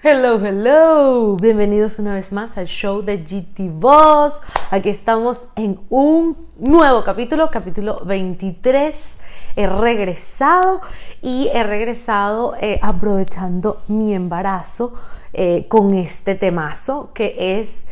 Hello, hello. Bienvenidos una vez más al show de GT Boss. Aquí estamos en un nuevo capítulo, capítulo 23. He regresado y he regresado eh, aprovechando mi embarazo eh, con este temazo que es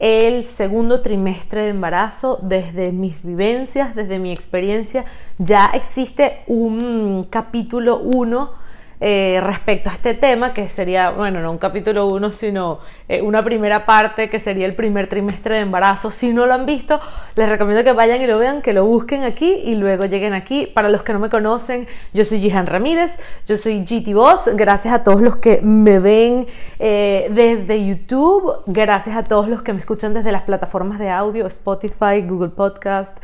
el segundo trimestre de embarazo, desde mis vivencias, desde mi experiencia, ya existe un capítulo 1 eh, respecto a este tema, que sería, bueno, no un capítulo 1, sino eh, una primera parte que sería el primer trimestre de embarazo. Si no lo han visto, les recomiendo que vayan y lo vean, que lo busquen aquí y luego lleguen aquí. Para los que no me conocen, yo soy Jihan Ramírez, yo soy GT Boss. Gracias a todos los que me ven eh, desde YouTube, gracias a todos los que me escuchan desde las plataformas de audio, Spotify, Google Podcast,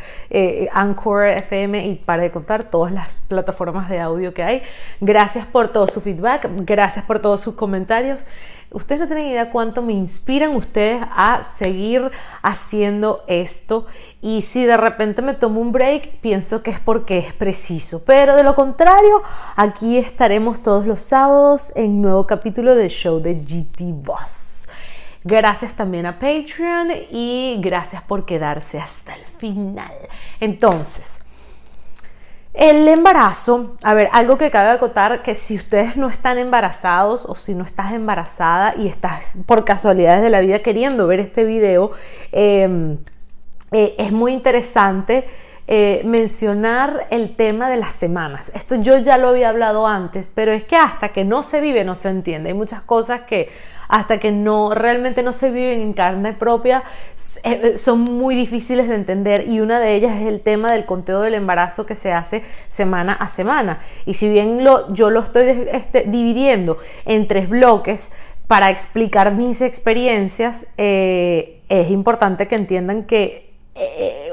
Anchor FM y para de contar todas las plataformas de audio que hay. Gracias por todo su feedback, gracias por todos sus comentarios. Ustedes no tienen idea cuánto me inspiran ustedes a seguir haciendo esto. Y si de repente me tomo un break, pienso que es porque es preciso. Pero de lo contrario, aquí estaremos todos los sábados en nuevo capítulo del show de GT Boss. Gracias también a Patreon y gracias por quedarse hasta el final. Entonces, el embarazo, a ver, algo que cabe acotar, que si ustedes no están embarazados o si no estás embarazada y estás por casualidades de la vida queriendo ver este video, em, eh, es muy interesante eh, mencionar el tema de las semanas. Esto yo ya lo había hablado antes, pero es que hasta que no se vive no se entiende. Hay muchas cosas que hasta que no realmente no se viven en carne propia eh, eh, son muy difíciles de entender y una de ellas es el tema del conteo del embarazo que se hace semana a semana. Y si bien lo, yo lo estoy este, dividiendo en tres bloques, para explicar mis experiencias, es importante que entiendan que eh,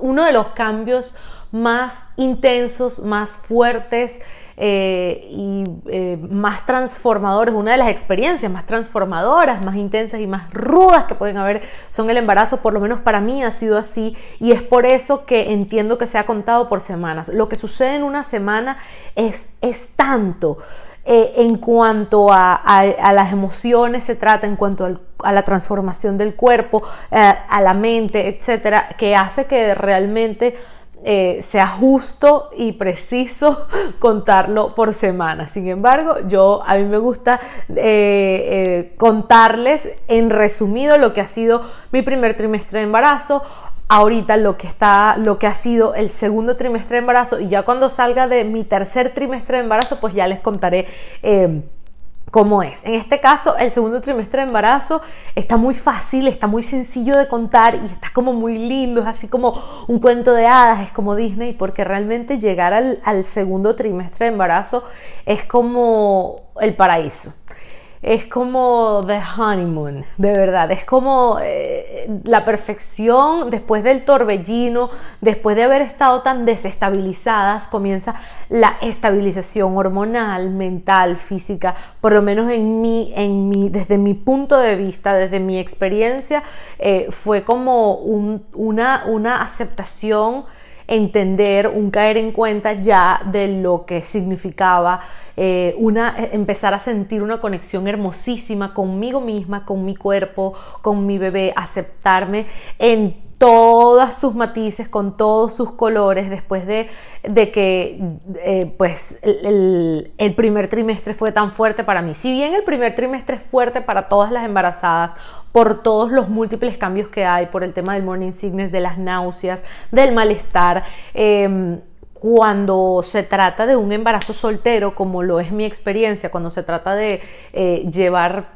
uno de los cambios más intensos, más fuertes eh, y eh, más transformadores, una de las experiencias más transformadoras, más intensas y más rudas que pueden haber son el embarazo, por lo menos para mí ha sido así y es por eso que entiendo que se ha contado por semanas. Lo que sucede en una semana es, es tanto. en cuanto a, las emociones se trata, en cuanto a la transformación del cuerpo, eh, a la mente, etcétera, que hace que realmente eh, sea justo y preciso contarlo por semana. Sin embargo, yo a mí me gusta eh, contarles en resumido lo que ha sido mi primer trimestre de embarazo. Ahorita lo que está, lo que ha sido el segundo trimestre de embarazo y ya cuando salga de mi tercer trimestre de embarazo, pues ya les contaré cómo es. En este caso, el segundo trimestre de embarazo está muy fácil, está muy sencillo de contar y está como muy lindo, es así como un cuento de hadas, es como Disney, porque realmente llegar al, al segundo trimestre de embarazo es como el paraíso es como the honeymoon, de verdad, es como eh, la perfección después del torbellino, después de haber estado tan desestabilizadas, comienza la estabilización hormonal, mental, física, por lo menos en mí, en mí desde mi punto de vista, desde mi experiencia, eh, fue como una, una aceptación entender, un caer en cuenta ya de lo que significaba eh, una, empezar a sentir una conexión hermosísima conmigo misma, con mi cuerpo, con mi bebé, aceptarme en todas sus matices, con todos sus colores, después de, de que eh, pues el, el, primer trimestre fue tan fuerte para mí. Si bien el primer trimestre es fuerte para todas las embarazadas, por todos los múltiples cambios que hay, por el tema del morning sickness, de las náuseas, del malestar, em, cuando se trata de un embarazo soltero, como lo es mi experiencia, cuando se trata de eh, llevar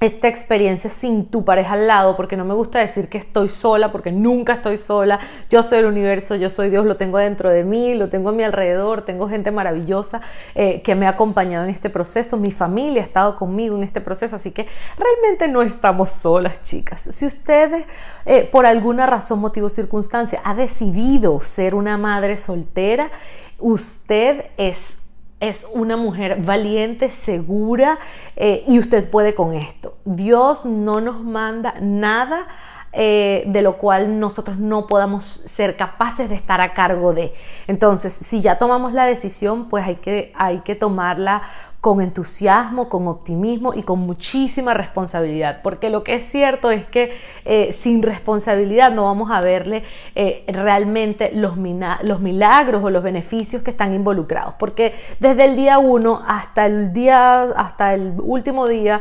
esta experiencia sin tu pareja al lado, porque no me gusta decir que estoy sola, porque nunca estoy sola, yo soy el universo, yo soy Dios, lo tengo dentro de mí, lo tengo a mi alrededor, tengo gente maravillosa eh, que me ha acompañado en este proceso, mi familia ha estado conmigo en este proceso, así que realmente no estamos solas, chicas. Si usted, eh, por alguna razón, motivo circunstancia, ha decidido ser una madre soltera, usted es es una mujer valiente, segura eh, y usted puede con esto. Dios no nos manda nada eh, de lo cual nosotros no podamos ser capaces de estar a cargo de. Entonces, si ya tomamos la decisión, pues hay que, hay que tomarla con entusiasmo, con optimismo y con muchísima responsabilidad, porque lo que es cierto es que eh, sin responsabilidad no vamos a verle eh, realmente los, milagros o los beneficios que están involucrados, porque desde el día uno hasta el día, hasta el último día,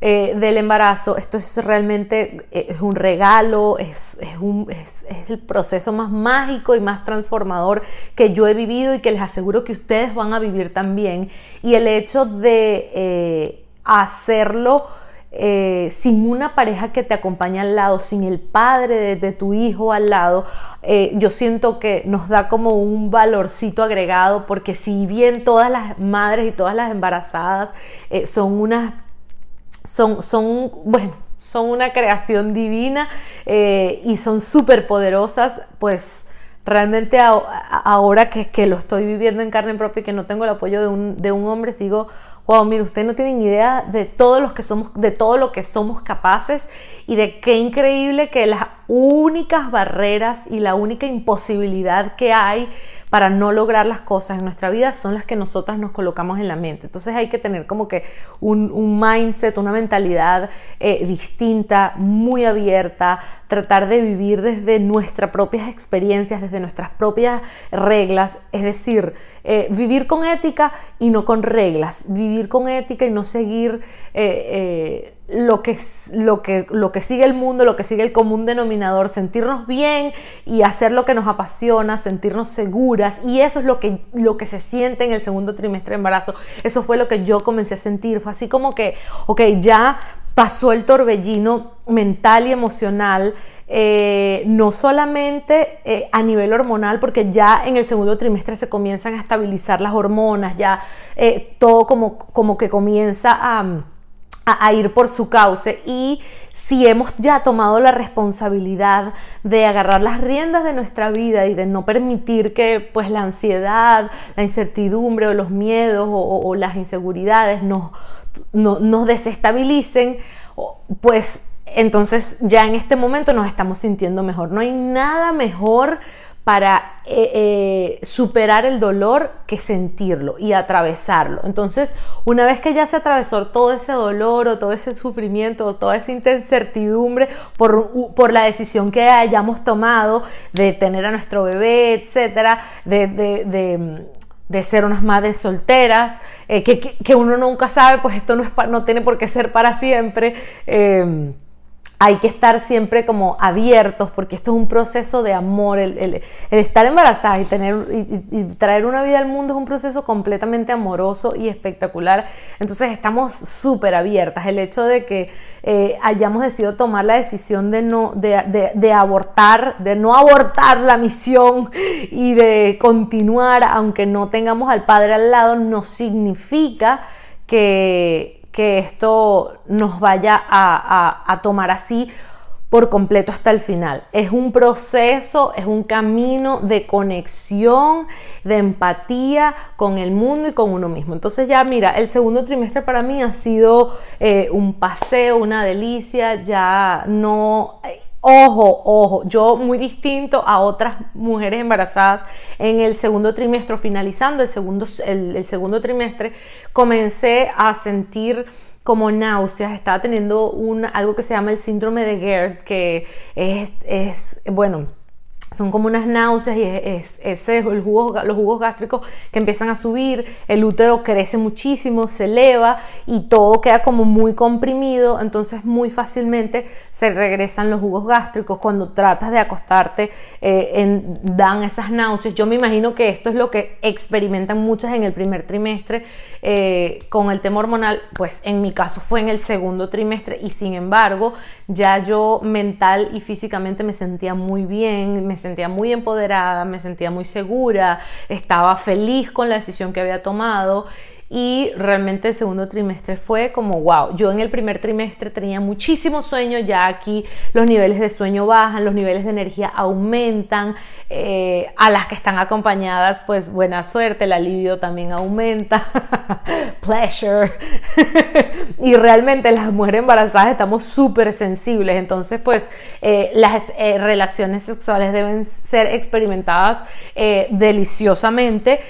eh, del embarazo. Esto es realmente eh, es un regalo, es, un, es, el proceso más mágico y más transformador que yo he vivido y que les aseguro que ustedes van a vivir también. Y el hecho de eh, hacerlo sin una pareja que te acompaña al lado, sin el padre de, tu hijo al lado, yo siento que nos da como un valorcito agregado, porque si bien todas las madres y todas las embarazadas son unas son, son, bueno, son una creación divina eh, y son súper poderosas, pues realmente ahora que, que, lo estoy viviendo en carne propia y que no tengo el apoyo de un, de un hombre, digo, wow, mire, ustedes no tienen idea de todo, lo que somos, de todo lo que somos capaces y de qué increíble que las únicas barreras y la única imposibilidad que hay para no lograr las cosas en nuestra vida son las que nosotras nos colocamos en la mente. Entonces hay que tener como que un, mindset, una mentalidad eh, distinta, muy abierta, tratar de vivir desde nuestras propias experiencias, desde nuestras propias reglas, es decir, eh, vivir con ética y no con reglas, vivir con ética y no seguir... Eh, lo que, lo, que, lo que sigue el mundo, lo que sigue el común denominador, sentirnos bien y hacer lo que nos apasiona, sentirnos seguras. Y eso es lo que, lo que se siente en el segundo trimestre de embarazo. Eso fue lo que yo comencé a sentir. Fue así como que, ok, ya pasó el torbellino mental y emocional, eh, no solamente eh, a nivel hormonal, porque ya en el segundo trimestre se comienzan a estabilizar las hormonas, ya eh, todo como, como que comienza a a, ir por su cauce y si hemos ya tomado la responsabilidad de agarrar las riendas de nuestra vida y de no permitir que pues la ansiedad, la incertidumbre o los miedos o, las inseguridades nos, nos desestabilicen, pues entonces ya en este momento nos estamos sintiendo mejor. No hay nada mejor para eh, eh, superar el dolor que sentirlo y atravesarlo. Entonces, una vez que ya se atravesó todo ese dolor o todo ese sufrimiento o toda esa incertidumbre por, por la decisión que hayamos tomado de tener a nuestro bebé, etcétera, de, ser unas madres solteras, eh, que, uno nunca sabe, pues esto no, es no tiene por qué ser para siempre hay que estar siempre como abiertos porque esto es un proceso de amor. El, estar embarazada y, tener, y, traer una vida al mundo es un proceso completamente amoroso y espectacular. Entonces estamos súper abiertas. El hecho de que eh, hayamos decidido tomar la decisión de, no, de, de abortar, de no abortar la misión y de continuar aunque no tengamos al padre al lado, no significa que, que esto nos vaya a, tomar así por completo hasta el final. Es un proceso, es un camino de conexión, de empatía con el mundo y con uno mismo. Entonces ya mira, el segundo trimestre para mí ha sido eh, un paseo, una delicia, ya no... Ojo, ojo, yo muy distinto a otras mujeres embarazadas. En el segundo trimestre, finalizando el segundo, el, segundo trimestre, comencé a sentir como náuseas, estaba teniendo un, algo que se llama el síndrome de GERD, que es, es bueno, son como unas náuseas y es, ese el jugo, los jugos gástricos que empiezan a subir, el útero crece muchísimo, se eleva y todo queda como muy comprimido, entonces muy fácilmente se regresan los jugos gástricos. Cuando tratas de acostarte, eh, dan esas náuseas. Yo me imagino que esto es lo que experimentan muchas en el primer trimestre eh, con el tema hormonal, pues en mi caso fue en el segundo trimestre y sin embargo ya yo mental y físicamente me sentía muy bien, sentía muy empoderada, me sentía muy segura, estaba feliz con la decisión que había tomado y realmente el segundo trimestre fue como wow. Yo en el primer trimestre tenía muchísimo sueño, ya aquí los niveles de sueño bajan, los niveles de energía aumentan, eh, a las que están acompañadas, pues buena suerte, el alivio también aumenta, pleasure. y realmente las mujeres embarazadas estamos súper sensibles, entonces pues eh, las eh, relaciones sexuales deben ser experimentadas deliciosamente.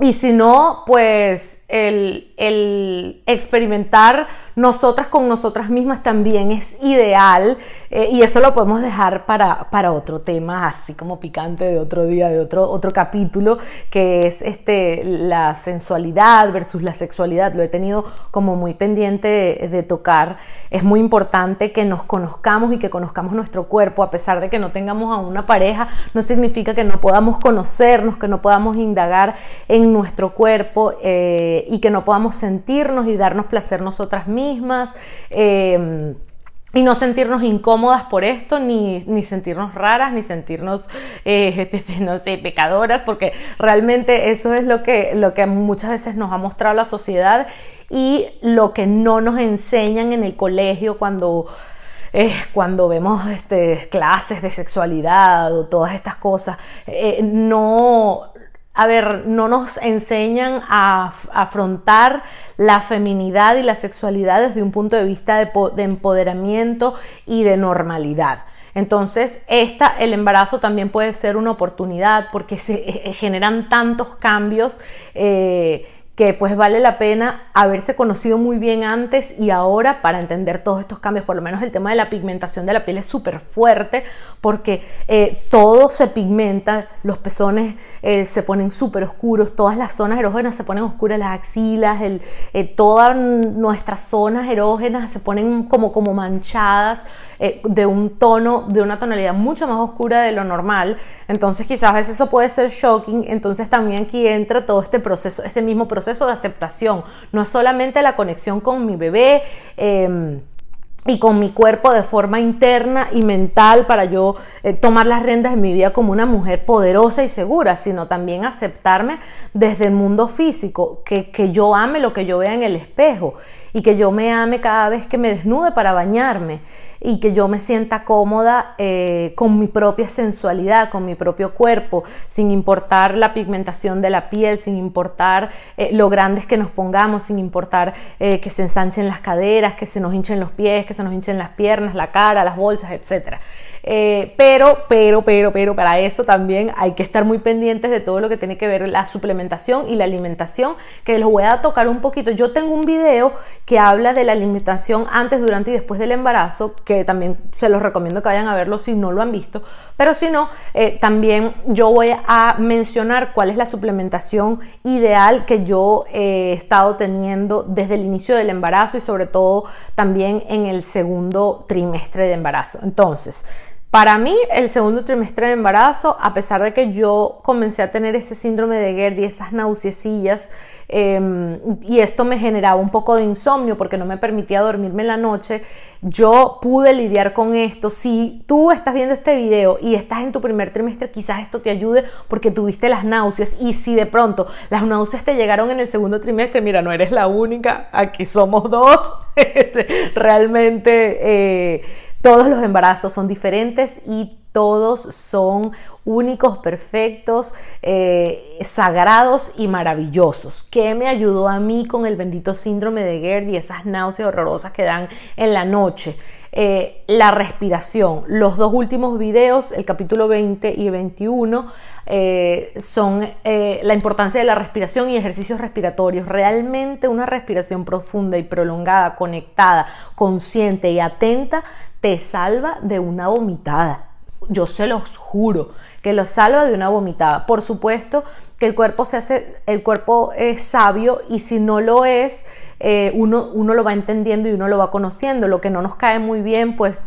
Y si no, pues el, experimentar nosotras con nosotras mismas también es ideal eh, y eso lo podemos dejar para, para, otro tema, así como picante de otro día, de otro, otro capítulo, que es este, la sensualidad versus la sexualidad. Lo he tenido como muy pendiente de, tocar. Es muy importante que nos conozcamos y que conozcamos nuestro cuerpo, a pesar de que no tengamos a una pareja, no significa que no podamos conocernos, que no podamos indagar en nuestro cuerpo. Eh, y que no podamos sentirnos y darnos placer nosotras mismas. Eh, y no sentirnos incómodas por esto, ni, sentirnos raras, ni sentirnos, eh, no sé, pecadoras, porque realmente eso es lo que, lo que muchas veces nos ha mostrado la sociedad y lo que no nos enseñan en el colegio cuando eh, cuando vemos este, clases de sexualidad o todas estas cosas, no, a ver, no nos enseñan a, afrontar la feminidad y la sexualidad desde un punto de vista de, empoderamiento y de normalidad. Entonces, esta, el embarazo también puede ser una oportunidad porque se eh, generan tantos cambios. Eh, que pues vale la pena haberse conocido muy bien antes y ahora para entender todos estos cambios. Por lo menos el tema de la pigmentación de la piel es súper fuerte porque eh, todo se pigmenta, los pezones eh, se ponen súper oscuros, todas las zonas erógenas se ponen oscuras, las axilas, eh, todas nuestras zonas erógenas se ponen como, como manchadas de un tono, de una tonalidad mucho más oscura de lo normal. Entonces quizás eso puede ser shocking. Entonces también aquí entra todo este proceso, ese mismo proceso de aceptación. No es solamente la conexión con mi bebé. Em, y con mi cuerpo de forma interna y mental para yo eh, tomar las riendas de mi vida como una mujer poderosa y segura, sino también aceptarme desde el mundo físico, que, que yo ame lo que yo vea en el espejo y que yo me ame cada vez que me desnude para bañarme y que yo me sienta cómoda eh, con mi propia sensualidad, con mi propio cuerpo, sin importar la pigmentación de la piel, sin importar eh, lo grandes que nos pongamos, sin importar eh, que se ensanchen las caderas, que se nos hinchen los pies, que se nos hinchen las piernas, la cara, las bolsas, etc. pero, pero, pero, pero, para eso también hay que estar muy pendientes de todo lo que tiene que ver la suplementación y la alimentación, que los voy a tocar un poquito. Yo tengo un video que habla de la alimentación antes, durante y después del embarazo, que también se los recomiendo que vayan a verlo si no lo han visto. Pero si no, eh, también yo voy a mencionar cuál es la suplementación ideal que yo he estado teniendo desde el inicio del embarazo y sobre todo también en el segundo trimestre de embarazo. Entonces, para mí, el segundo trimestre de embarazo, a pesar de que yo comencé a tener ese síndrome de Gerd y esas náuseas em, y esto me generaba un poco de insomnio porque no me permitía dormirme en la noche, yo pude lidiar con esto. Si tú estás viendo este video y estás en tu primer trimestre, quizás esto te ayude porque tuviste las náuseas y si de pronto las náuseas te llegaron en el segundo trimestre, mira, no eres la única, aquí somos dos. Este, realmente... Eh, todos los embarazos son diferentes y todos son únicos, perfectos, eh, sagrados y maravillosos. ¿Qué me ayudó a mí con el bendito síndrome de Gerd y esas náuseas horrorosas que dan en la noche? Eh, la respiración. Los dos últimos videos, el capítulo 20 y 21, eh, son la importancia de la respiración y ejercicios respiratorios. Realmente una respiración profunda y prolongada, conectada, consciente y atenta, te salva de una vomitada yo se los juro, que los salva de una vomitada. Por supuesto que el cuerpo se hace, el cuerpo es sabio y si no lo es, eh, uno, uno lo va entendiendo y uno lo va conociendo. Lo que no nos cae muy bien, pues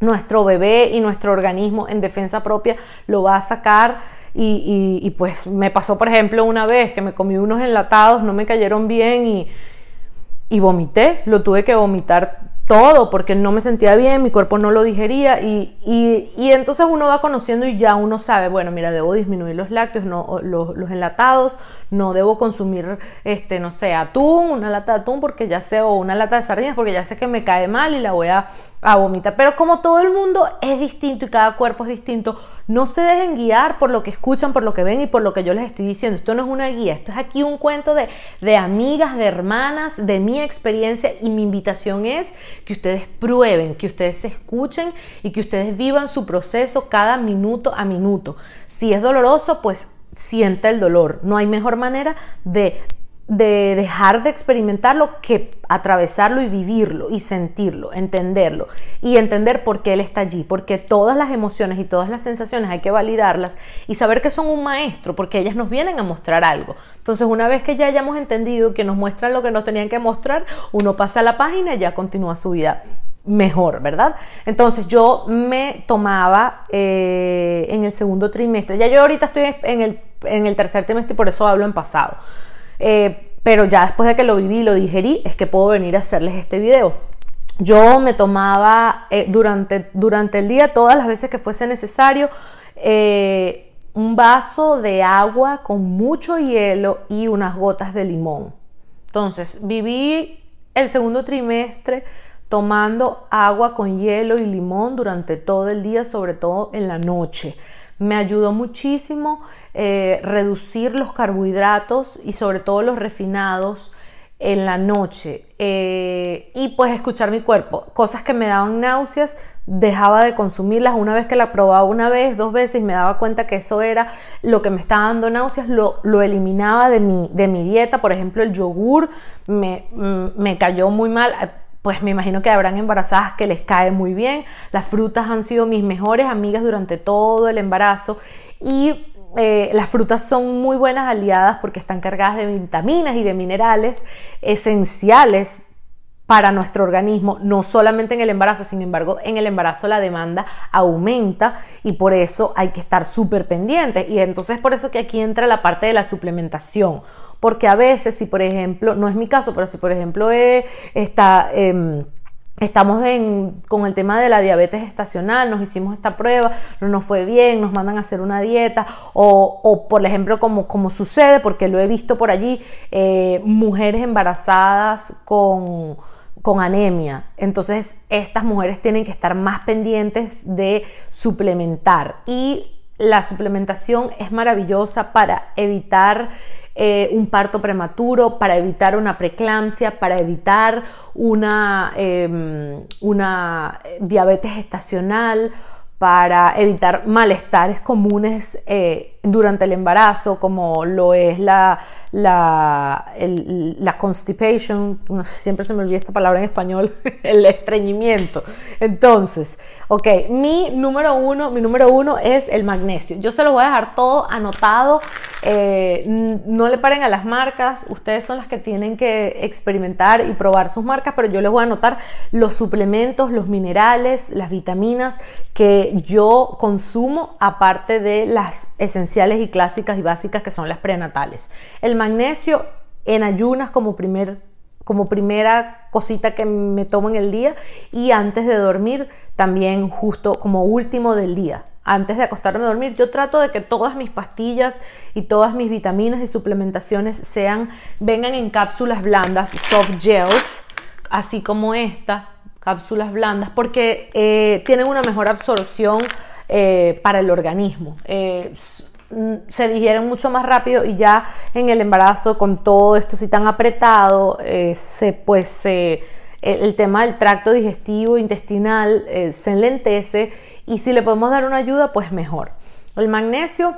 nuestro bebé y nuestro organismo en defensa propia lo va a sacar y, y, pues me pasó por ejemplo una vez que me comí unos enlatados, no me cayeron bien y, y vomité, lo tuve que vomitar todo porque no me sentía bien, mi cuerpo no lo digería y, y, entonces uno va conociendo y ya uno sabe, bueno, mira, debo disminuir los lácteos, no, los, los, enlatados, no debo consumir, este, no sé, atún, una lata de atún porque ya sé, o una lata de sardinas porque ya sé que me cae mal y la voy a a vomitar. Pero como todo el mundo es distinto y cada cuerpo es distinto, no se dejen guiar por lo que escuchan, por lo que ven y por lo que yo les estoy diciendo. Esto no es una guía, esto es aquí un cuento de, de amigas, de hermanas, de mi experiencia y mi invitación es que ustedes prueben, que ustedes se escuchen y que ustedes vivan su proceso cada minuto a minuto. Si es doloroso, pues sienta el dolor. No hay mejor manera de de dejar de experimentarlo que atravesarlo y vivirlo y sentirlo, entenderlo y entender por qué él está allí, porque todas las emociones y todas las sensaciones hay que validarlas y saber que son un maestro, porque ellas nos vienen a mostrar algo. Entonces, una vez que ya hayamos entendido que nos muestran lo que nos tenían que mostrar, uno pasa a la página y ya continúa su vida mejor, ¿verdad? Entonces yo me tomaba eh, en el segundo trimestre, ya yo ahorita estoy en el, en el tercer trimestre y por eso hablo en pasado. Eh, pero ya después de que lo viví y lo digerí, es que puedo venir a hacerles este video. Yo me tomaba eh, durante, durante el día, todas las veces que fuese necesario, eh, un vaso de agua con mucho hielo y unas gotas de limón. Entonces, viví el segundo trimestre tomando agua con hielo y limón durante todo el día, sobre todo en la noche. Me ayudó muchísimo eh, reducir los carbohidratos y sobre todo los refinados en la noche eh, y pues escuchar mi cuerpo. Cosas que me daban náuseas, dejaba de consumirlas. Una vez que la probaba una vez, dos veces, me daba cuenta que eso era lo que me estaba dando náuseas, lo, lo eliminaba de mi, de mi dieta. Por ejemplo, el yogur me, mm, me cayó muy mal pues me imagino que habrán embarazadas que les cae muy bien. Las frutas han sido mis mejores amigas durante todo el embarazo y eh, las frutas son muy buenas aliadas porque están cargadas de vitaminas y de minerales esenciales para nuestro organismo, no solamente en el embarazo, sin embargo, en el embarazo la demanda aumenta y por eso hay que estar súper pendientes. Y entonces por eso que aquí entra la parte de la suplementación, porque a veces, si por ejemplo, no es mi caso, pero si por ejemplo eh, está... Em, Estamos con el tema de la diabetes estacional, nos hicimos esta prueba, no nos fue bien, nos mandan a hacer una dieta, o, por ejemplo, como, como, sucede, porque lo he visto por allí, eh, mujeres embarazadas con, con anemia. Entonces, estas mujeres tienen que estar más pendientes de suplementar. Y la suplementación es maravillosa para evitar eh, un parto prematuro, para evitar una preeclampsia, para evitar una, em, una diabetes estacional, para evitar malestares comunes eh, durante el embarazo, como lo es la, la, la constipation, siempre se me olvida esta palabra en español, el estreñimiento. Entonces, ok, mi número uno, mi número uno es el magnesio. Yo se lo voy a dejar todo anotado. Eh, no le paren a las marcas, ustedes son las que tienen que experimentar y probar sus marcas, pero yo les voy a anotar los suplementos, los minerales, las vitaminas que yo consumo, aparte de las esenciales y clásicas y básicas que son las prenatales. El magnesio en ayunas como, primer, como primera cosita que me tomo en el día y antes de dormir también justo como último del día. Antes de acostarme a dormir, yo trato de que todas mis pastillas y todas mis vitaminas y suplementaciones sean, vengan en cápsulas blandas, soft gels, así como esta, cápsulas blandas, porque eh, tienen una mejor absorción eh, para el organismo. Eh, se digieren mucho más rápido y ya en el embarazo con todo esto así tan apretado, eh, se, pues el, tema del tracto digestivo intestinal eh, se enlentece y si le podemos dar una ayuda pues mejor. El magnesio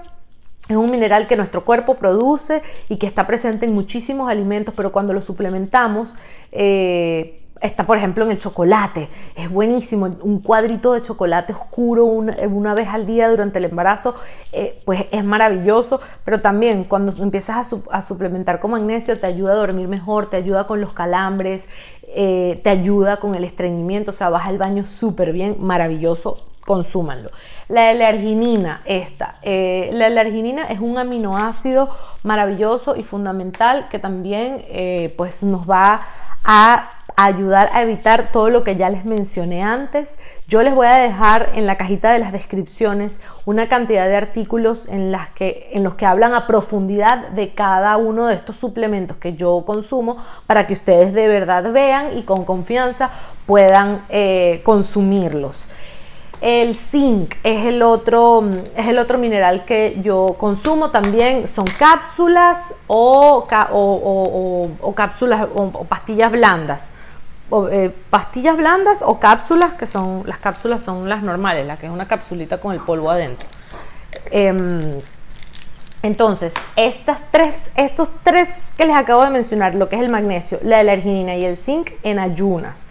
es un mineral que nuestro cuerpo produce y que está presente en muchísimos alimentos, pero cuando lo suplementamos, eh, Está, por ejemplo, en el chocolate. Es buenísimo. Un cuadrito de chocolate oscuro una, vez al día durante el embarazo, eh, pues es maravilloso. Pero también cuando empiezas a, suplementar con magnesio, te ayuda a dormir mejor, te ayuda con los calambres, eh, te ayuda con el estreñimiento. O sea, vas al baño súper bien, maravilloso. Consúmanlo. La L-arginina, esta. Eh, la L-arginina es un aminoácido maravilloso y fundamental que también pues nos va a ayudar a evitar todo lo que ya les mencioné antes. Yo les voy a dejar en la cajita de las descripciones una cantidad de artículos en, los que hablan a profundidad de cada uno de estos suplementos que yo consumo para que ustedes de verdad vean y con confianza puedan eh, consumirlos. El zinc es el, otro, mineral que yo consumo también. Son cápsulas o, cápsulas o, pastillas blandas. Eh, pastillas blandas o cápsulas, que son las cápsulas son las normales, la que es una capsulita con el polvo adentro. Em, entonces, estas tres, estos tres que les acabo de mencionar, lo que es el magnesio, la alerginina y el zinc en ayunas.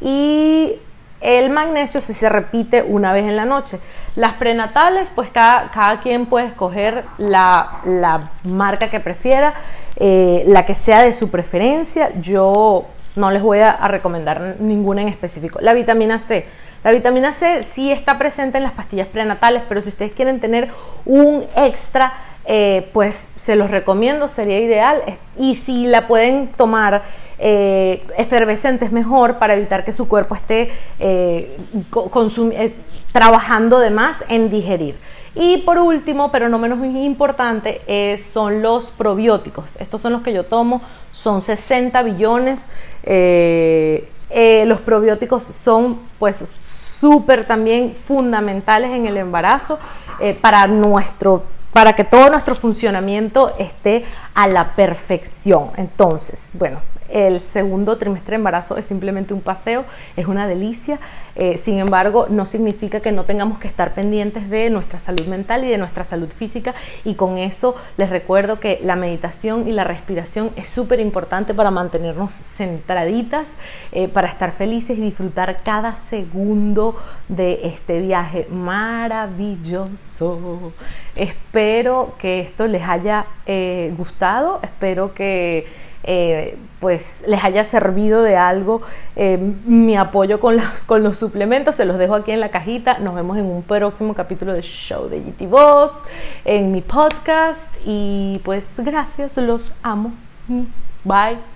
Y el magnesio si se repite una vez en la noche. Las prenatales, pues cada, cada quien puede escoger la, marca que prefiera, eh, la que sea de su preferencia. Yo no les voy a, recomendar ninguna en específico. La vitamina C. La vitamina C sí está presente en las pastillas prenatales, pero si ustedes quieren tener un extra, eh, pues se los recomiendo, sería ideal. Y si la pueden tomar eh, efervescente es mejor para evitar que su cuerpo esté eh, trabajando de más en digerir. Y por último, pero no menos importante, son los probióticos. Estos son los que yo tomo, son 60 billones. los probióticos son pues súper también fundamentales en el embarazo para nuestro para que todo nuestro funcionamiento esté a la perfección. Entonces, bueno, el segundo trimestre de embarazo es simplemente un paseo, es una delicia. Eh, sin embargo, no significa que no tengamos que estar pendientes de nuestra salud mental y de nuestra salud física. Y con eso les recuerdo que la meditación y la respiración es súper importante para mantenernos centraditas, eh, para estar felices y disfrutar cada segundo de este viaje maravilloso. Espero que esto les haya eh, gustado, espero que eh, pues les haya servido de algo eh, mi apoyo con, con, los suplementos. Se los dejo aquí en la cajita. Nos vemos en un próximo capítulo de Show de GT Voz, en mi podcast. Y pues gracias, los amo. Bye.